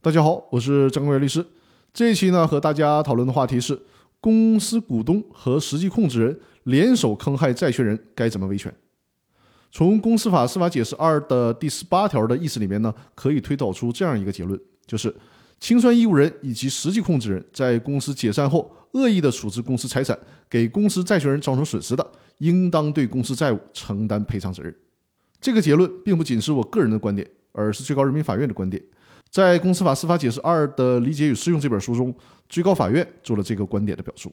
大家好，我是张国元律师。这一期呢，和大家讨论的话题是：公司股东和实际控制人联手坑害债权人，该怎么维权？从公司法司法解释二的第十八条的意思里面呢，可以推导出这样一个结论，就是清算义务人以及实际控制人在公司解散后恶意的处置公司财产，给公司债权人造成损失的，应当对公司债务承担赔偿责任。这个结论并不仅是我个人的观点，而是最高人民法院的观点。在《公司法司法解释二的理解与适用》这本书中，最高法院做了这个观点的表述。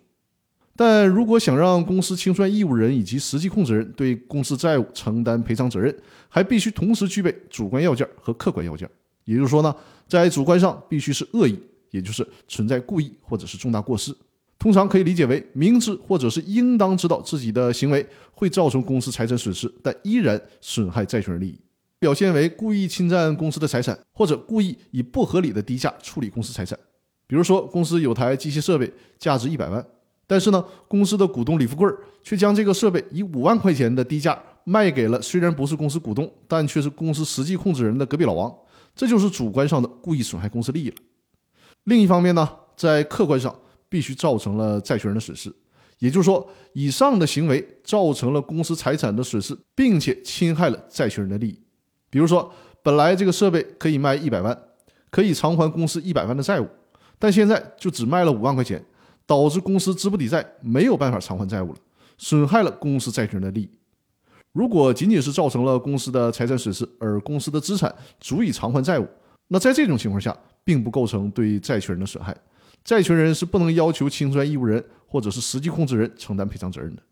但如果想让公司清算义务人以及实际控制人对公司债务承担赔偿责任，还必须同时具备主观要件和客观要件。也就是说呢，在主观上必须是恶意，也就是存在故意或者是重大过失。通常可以理解为明知或者是应当知道自己的行为会造成公司财产损失，但依然损害债权人利益。表现为故意侵占公司的财产，或者故意以不合理的低价处理公司财产。比如说，公司有台机械设备价值一百万，但是呢，公司的股东李富贵却将这个设备以五万块钱的低价卖给了虽然不是公司股东，但却是公司实际控制人的隔壁老王。这就是主观上的故意损害公司利益了。另一方面呢，在客观上必须造成了债权人的损失，也就是说，以上的行为造成了公司财产的损失，并且侵害了债权人的利益。比如说，本来这个设备可以卖一百万，可以偿还公司一百万的债务，但现在就只卖了五万块钱，导致公司资不抵债，没有办法偿还债务了，损害了公司债权人的利益。如果仅仅是造成了公司的财产损失，而公司的资产足以偿还债务，那在这种情况下，并不构成对债权人的损害，债权人是不能要求清算义务人或者是实际控制人承担赔偿责任的。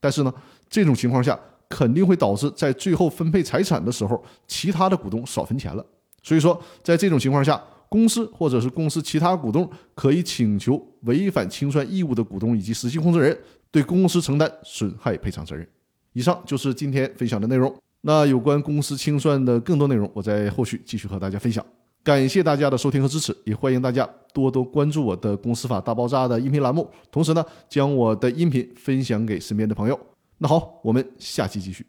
但是呢，这种情况下。肯定会导致在最后分配财产的时候，其他的股东少分钱了。所以说，在这种情况下，公司或者是公司其他股东可以请求违反清算义务的股东以及实际控制人对公司承担损害赔偿责任。以上就是今天分享的内容。那有关公司清算的更多内容，我在后续继续和大家分享。感谢大家的收听和支持，也欢迎大家多多关注我的《公司法大爆炸》的音频栏目，同时呢，将我的音频分享给身边的朋友。那好，我们下期继续。